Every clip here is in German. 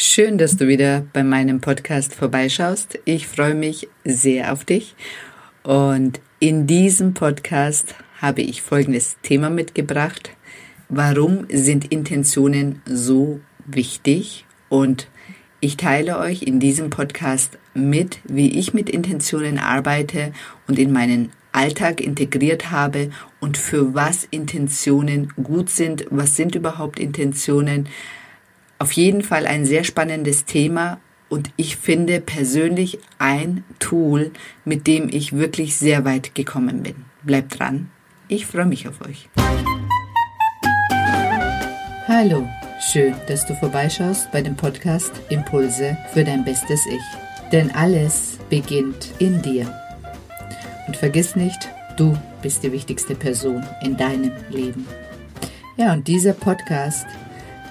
Schön, dass du wieder bei meinem Podcast vorbeischaust. Ich freue mich sehr auf dich. Und in diesem Podcast habe ich folgendes Thema mitgebracht. Warum sind Intentionen so wichtig? Und ich teile euch in diesem Podcast mit, wie ich mit Intentionen arbeite und in meinen Alltag integriert habe und für was Intentionen gut sind. Was sind überhaupt Intentionen? Auf jeden Fall ein sehr spannendes Thema und ich finde persönlich ein Tool, mit dem ich wirklich sehr weit gekommen bin. Bleibt dran, ich freue mich auf euch. Hallo, schön, dass du vorbeischaust bei dem Podcast Impulse für dein bestes Ich. Denn alles beginnt in dir. Und vergiss nicht, du bist die wichtigste Person in deinem Leben. Ja, und dieser Podcast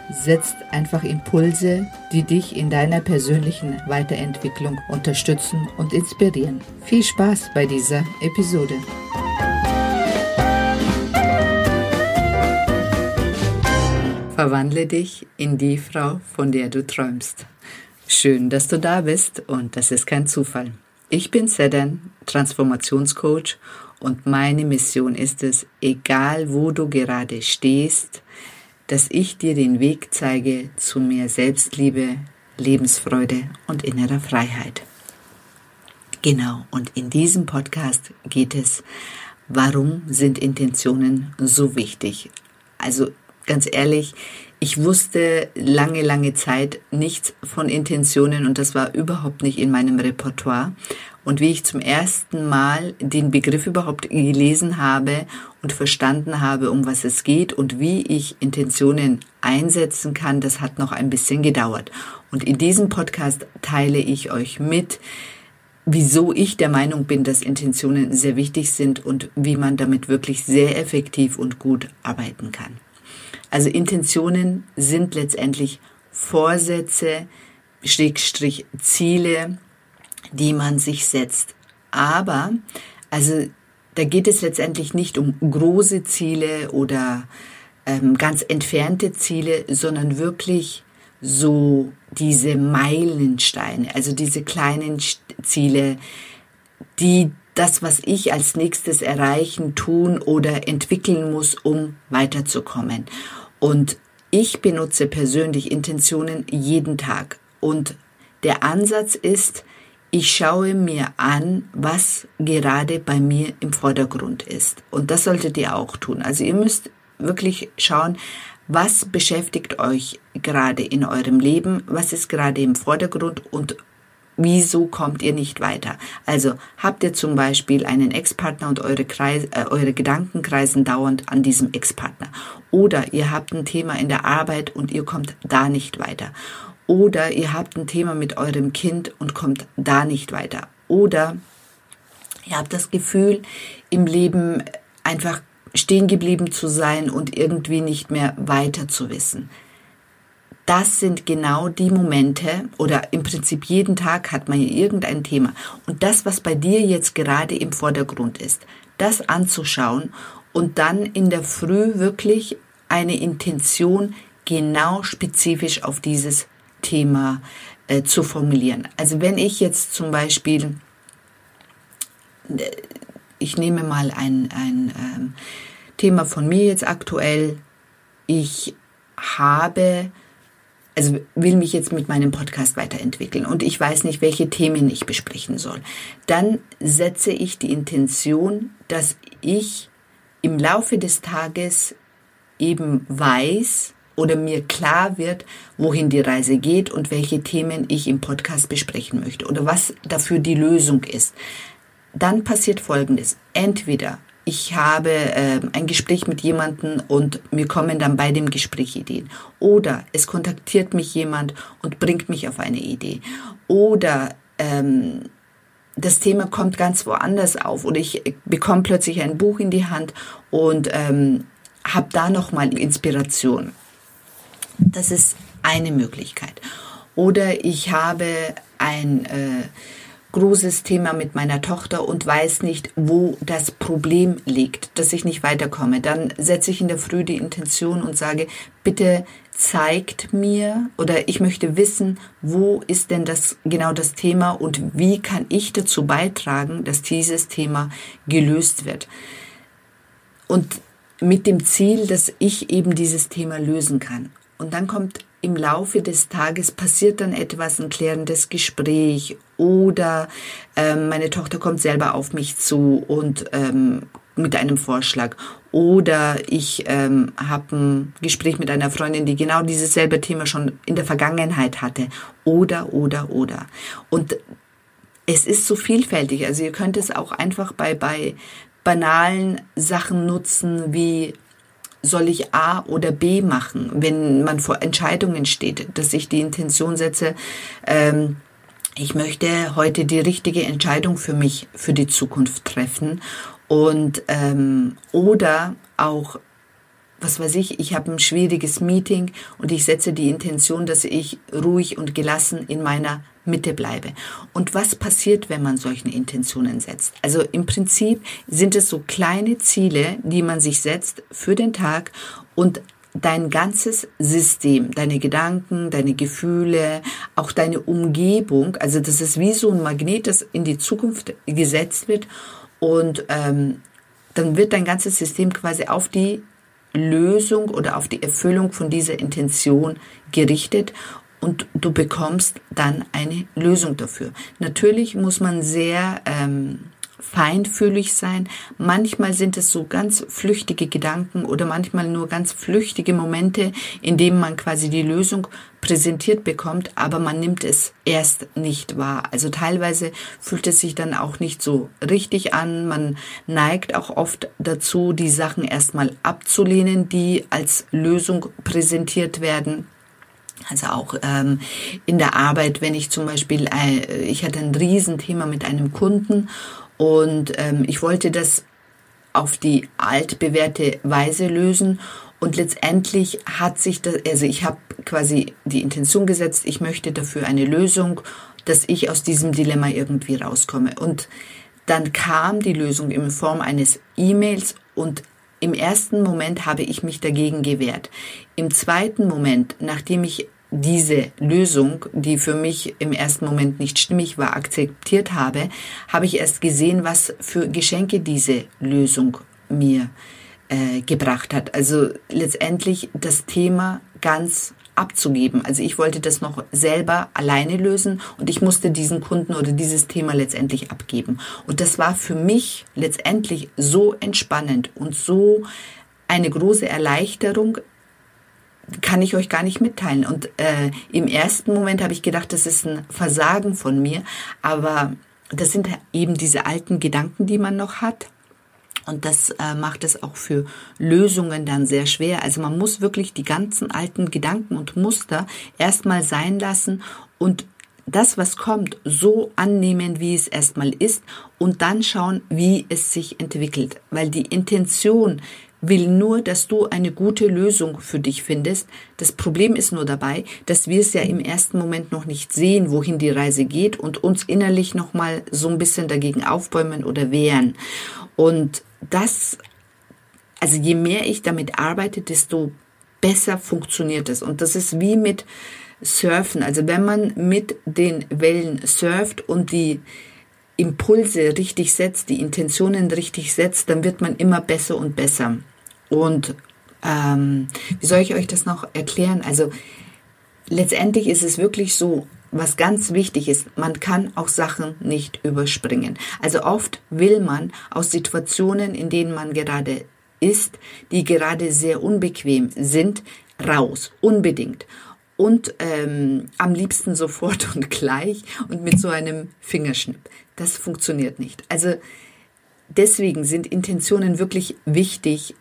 setzt einfach Impulse, die dich in deiner persönlichen Weiterentwicklung unterstützen und inspirieren. Viel Spaß bei dieser Episode. Verwandle dich in die Frau, von der du träumst. Schön, dass du da bist und das ist kein Zufall. Ich bin Sedan, Transformationscoach und meine Mission ist es, egal wo du gerade stehst, dass ich dir den Weg zeige zu mehr Selbstliebe, Lebensfreude und innerer Freiheit. Genau, und in diesem Podcast geht es, warum sind Intentionen so wichtig? Also ganz ehrlich, ich wusste lange, lange Zeit nichts von Intentionen und das war überhaupt nicht in meinem Repertoire. Und wie ich zum ersten Mal den Begriff überhaupt gelesen habe und verstanden habe, um was es geht und wie ich Intentionen einsetzen kann, das hat noch ein bisschen gedauert. Und in diesem Podcast teile ich euch mit, wieso ich der Meinung bin, dass Intentionen sehr wichtig sind und wie man damit wirklich sehr effektiv und gut arbeiten kann. Also Intentionen sind letztendlich Vorsätze, Schrägstrich Ziele, die man sich setzt. Aber, also da geht es letztendlich nicht um große Ziele oder ähm, ganz entfernte Ziele, sondern wirklich so diese Meilensteine, also diese kleinen Ziele, die das, was ich als nächstes erreichen, tun oder entwickeln muss, um weiterzukommen. Und ich benutze persönlich Intentionen jeden Tag. Und der Ansatz ist, ich schaue mir an, was gerade bei mir im Vordergrund ist. Und das solltet ihr auch tun. Also ihr müsst wirklich schauen, was beschäftigt euch gerade in eurem Leben, was ist gerade im Vordergrund und wieso kommt ihr nicht weiter? Also habt ihr zum Beispiel einen Ex-Partner und eure, Kreis, äh, eure Gedanken kreisen dauernd an diesem Ex-Partner. Oder ihr habt ein Thema in der Arbeit und ihr kommt da nicht weiter. Oder ihr habt ein Thema mit eurem Kind und kommt da nicht weiter. Oder ihr habt das Gefühl, im Leben einfach stehen geblieben zu sein und irgendwie nicht mehr weiter zu wissen. Das sind genau die Momente oder im Prinzip jeden Tag hat man irgendein Thema. Und das, was bei dir jetzt gerade im Vordergrund ist, das anzuschauen und dann in der Früh wirklich eine Intention genau spezifisch auf dieses Thema äh, zu formulieren. Also wenn ich jetzt zum Beispiel, äh, ich nehme mal ein, ein ähm, Thema von mir jetzt aktuell, ich habe, also will mich jetzt mit meinem Podcast weiterentwickeln und ich weiß nicht, welche Themen ich besprechen soll, dann setze ich die Intention, dass ich im Laufe des Tages eben weiß, oder mir klar wird, wohin die Reise geht und welche Themen ich im Podcast besprechen möchte oder was dafür die Lösung ist. Dann passiert Folgendes. Entweder ich habe äh, ein Gespräch mit jemandem und mir kommen dann bei dem Gespräch Ideen. Oder es kontaktiert mich jemand und bringt mich auf eine Idee. Oder ähm, das Thema kommt ganz woanders auf. Oder ich bekomme plötzlich ein Buch in die Hand und ähm, habe da nochmal Inspiration. Das ist eine Möglichkeit. Oder ich habe ein äh, großes Thema mit meiner Tochter und weiß nicht, wo das Problem liegt, dass ich nicht weiterkomme. Dann setze ich in der Früh die Intention und sage, bitte zeigt mir oder ich möchte wissen, wo ist denn das genau das Thema und wie kann ich dazu beitragen, dass dieses Thema gelöst wird. Und mit dem Ziel, dass ich eben dieses Thema lösen kann. Und dann kommt im Laufe des Tages passiert dann etwas, ein klärendes Gespräch. Oder ähm, meine Tochter kommt selber auf mich zu und ähm, mit einem Vorschlag. Oder ich ähm, habe ein Gespräch mit einer Freundin, die genau dieses selbe Thema schon in der Vergangenheit hatte. Oder oder oder. Und es ist so vielfältig. Also ihr könnt es auch einfach bei bei banalen Sachen nutzen wie soll ich A oder B machen, wenn man vor Entscheidungen steht, dass ich die Intention setze, ähm, ich möchte heute die richtige Entscheidung für mich, für die Zukunft treffen und ähm, oder auch was weiß ich, ich habe ein schwieriges Meeting und ich setze die Intention, dass ich ruhig und gelassen in meiner Mitte bleibe. Und was passiert, wenn man solche Intentionen setzt? Also im Prinzip sind es so kleine Ziele, die man sich setzt für den Tag und dein ganzes System, deine Gedanken, deine Gefühle, auch deine Umgebung, also das ist wie so ein Magnet, das in die Zukunft gesetzt wird und ähm, dann wird dein ganzes System quasi auf die Lösung oder auf die Erfüllung von dieser Intention gerichtet und du bekommst dann eine Lösung dafür. Natürlich muss man sehr ähm, feinfühlig sein. Manchmal sind es so ganz flüchtige Gedanken oder manchmal nur ganz flüchtige Momente, in denen man quasi die Lösung präsentiert bekommt, aber man nimmt es erst nicht wahr. Also teilweise fühlt es sich dann auch nicht so richtig an. Man neigt auch oft dazu, die Sachen erstmal abzulehnen, die als Lösung präsentiert werden. Also auch ähm, in der Arbeit, wenn ich zum Beispiel, äh, ich hatte ein Riesenthema mit einem Kunden und ähm, ich wollte das auf die altbewährte Weise lösen und letztendlich hat sich das, also ich habe quasi die Intention gesetzt, ich möchte dafür eine Lösung, dass ich aus diesem Dilemma irgendwie rauskomme. Und dann kam die Lösung in Form eines E-Mails und im ersten Moment habe ich mich dagegen gewehrt. Im zweiten Moment, nachdem ich diese Lösung, die für mich im ersten Moment nicht stimmig war, akzeptiert habe, habe ich erst gesehen, was für Geschenke diese Lösung mir äh, gebracht hat. Also letztendlich das Thema ganz abzugeben. Also ich wollte das noch selber alleine lösen und ich musste diesen Kunden oder dieses Thema letztendlich abgeben. Und das war für mich letztendlich so entspannend und so eine große Erleichterung, kann ich euch gar nicht mitteilen. Und äh, im ersten Moment habe ich gedacht, das ist ein Versagen von mir, aber das sind eben diese alten Gedanken, die man noch hat. Und das äh, macht es auch für Lösungen dann sehr schwer. Also man muss wirklich die ganzen alten Gedanken und Muster erstmal sein lassen und das, was kommt, so annehmen, wie es erstmal ist und dann schauen, wie es sich entwickelt. Weil die Intention will nur, dass du eine gute Lösung für dich findest. Das Problem ist nur dabei, dass wir es ja im ersten Moment noch nicht sehen, wohin die Reise geht und uns innerlich nochmal so ein bisschen dagegen aufbäumen oder wehren. Und das, also je mehr ich damit arbeite, desto besser funktioniert es. Und das ist wie mit Surfen. Also wenn man mit den Wellen surft und die Impulse richtig setzt, die Intentionen richtig setzt, dann wird man immer besser und besser. Und ähm, wie soll ich euch das noch erklären? Also letztendlich ist es wirklich so, was ganz wichtig ist, man kann auch Sachen nicht überspringen. Also oft will man aus Situationen, in denen man gerade ist, die gerade sehr unbequem sind, raus, unbedingt und ähm, am liebsten sofort und gleich und mit so einem Fingerschnipp. Das funktioniert nicht. Also deswegen sind Intentionen wirklich wichtig,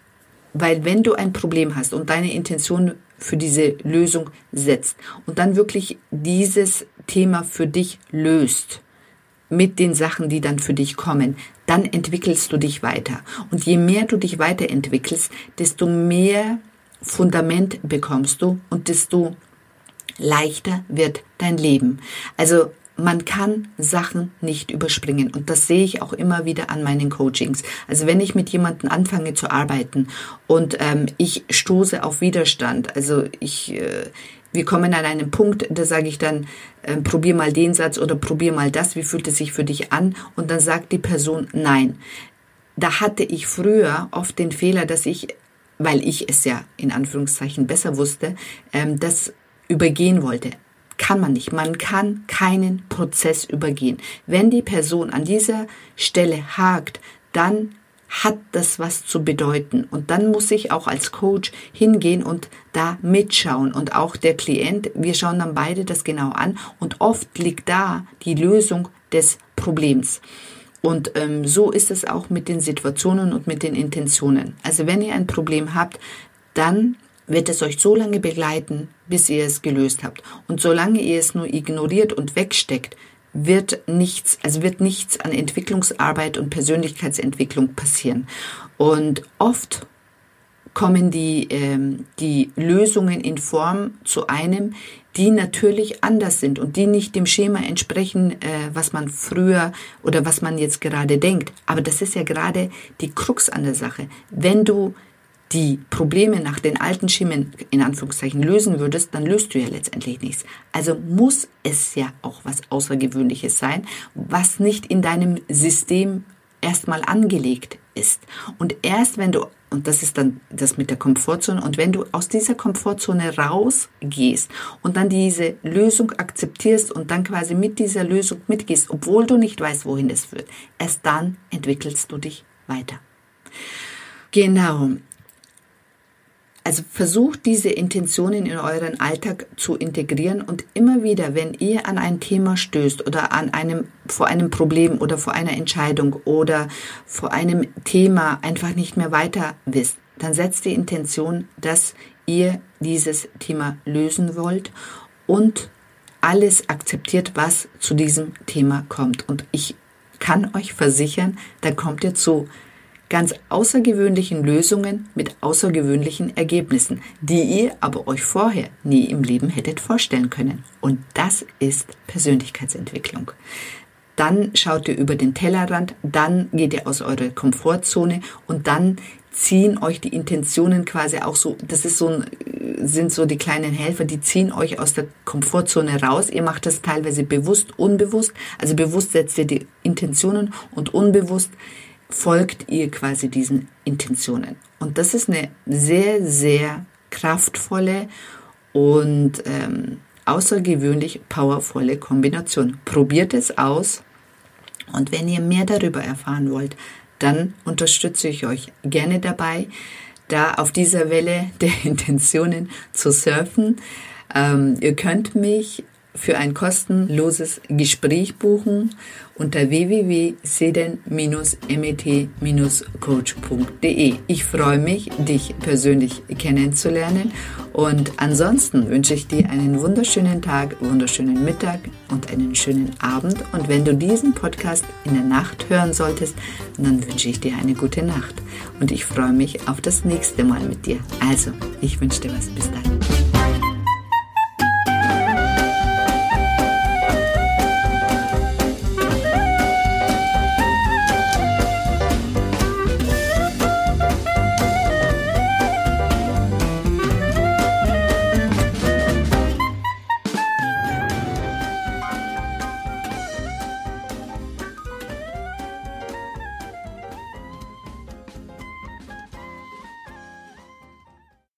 weil wenn du ein Problem hast und deine Intention für diese Lösung setzt und dann wirklich dieses Thema für dich löst, mit den Sachen, die dann für dich kommen, dann entwickelst du dich weiter. Und je mehr du dich weiterentwickelst, desto mehr Fundament bekommst du und desto leichter wird dein Leben. Also man kann Sachen nicht überspringen. Und das sehe ich auch immer wieder an meinen Coachings. Also wenn ich mit jemandem anfange zu arbeiten und ähm, ich stoße auf Widerstand, also ich, äh, wir kommen an einen Punkt, da sage ich dann, äh, probier mal den Satz oder probier mal das, wie fühlt es sich für dich an? Und dann sagt die Person nein. Da hatte ich früher oft den Fehler, dass ich, weil ich es ja in Anführungszeichen besser wusste, ähm, das übergehen wollte kann man nicht. Man kann keinen Prozess übergehen. Wenn die Person an dieser Stelle hakt, dann hat das was zu bedeuten. Und dann muss ich auch als Coach hingehen und da mitschauen. Und auch der Klient, wir schauen dann beide das genau an. Und oft liegt da die Lösung des Problems. Und ähm, so ist es auch mit den Situationen und mit den Intentionen. Also wenn ihr ein Problem habt, dann wird es euch so lange begleiten, bis ihr es gelöst habt. Und solange ihr es nur ignoriert und wegsteckt, wird nichts, also wird nichts an Entwicklungsarbeit und Persönlichkeitsentwicklung passieren. Und oft kommen die, ähm, die Lösungen in Form zu einem, die natürlich anders sind und die nicht dem Schema entsprechen, äh, was man früher oder was man jetzt gerade denkt. Aber das ist ja gerade die Krux an der Sache. Wenn du die Probleme nach den alten Schemen in Anführungszeichen lösen würdest, dann löst du ja letztendlich nichts. Also muss es ja auch was Außergewöhnliches sein, was nicht in deinem System erstmal angelegt ist. Und erst wenn du, und das ist dann das mit der Komfortzone, und wenn du aus dieser Komfortzone rausgehst und dann diese Lösung akzeptierst und dann quasi mit dieser Lösung mitgehst, obwohl du nicht weißt, wohin es führt, erst dann entwickelst du dich weiter. Genau. Also versucht diese Intentionen in euren Alltag zu integrieren und immer wieder, wenn ihr an ein Thema stößt oder an einem, vor einem Problem oder vor einer Entscheidung oder vor einem Thema einfach nicht mehr weiter wisst, dann setzt die Intention, dass ihr dieses Thema lösen wollt und alles akzeptiert, was zu diesem Thema kommt. Und ich kann euch versichern, dann kommt ihr zu ganz außergewöhnlichen Lösungen mit außergewöhnlichen Ergebnissen, die ihr aber euch vorher nie im Leben hättet vorstellen können. Und das ist Persönlichkeitsentwicklung. Dann schaut ihr über den Tellerrand, dann geht ihr aus eurer Komfortzone und dann ziehen euch die Intentionen quasi auch so, das ist so ein, sind so die kleinen Helfer, die ziehen euch aus der Komfortzone raus. Ihr macht das teilweise bewusst, unbewusst. Also bewusst setzt ihr die Intentionen und unbewusst folgt ihr quasi diesen Intentionen. Und das ist eine sehr, sehr kraftvolle und ähm, außergewöhnlich powervolle Kombination. Probiert es aus und wenn ihr mehr darüber erfahren wollt, dann unterstütze ich euch gerne dabei, da auf dieser Welle der Intentionen zu surfen. Ähm, ihr könnt mich für ein kostenloses Gespräch buchen unter www.seden-met-coach.de. Ich freue mich, dich persönlich kennenzulernen und ansonsten wünsche ich dir einen wunderschönen Tag, wunderschönen Mittag und einen schönen Abend und wenn du diesen Podcast in der Nacht hören solltest, dann wünsche ich dir eine gute Nacht und ich freue mich auf das nächste Mal mit dir. Also, ich wünsche dir was. Bis dann.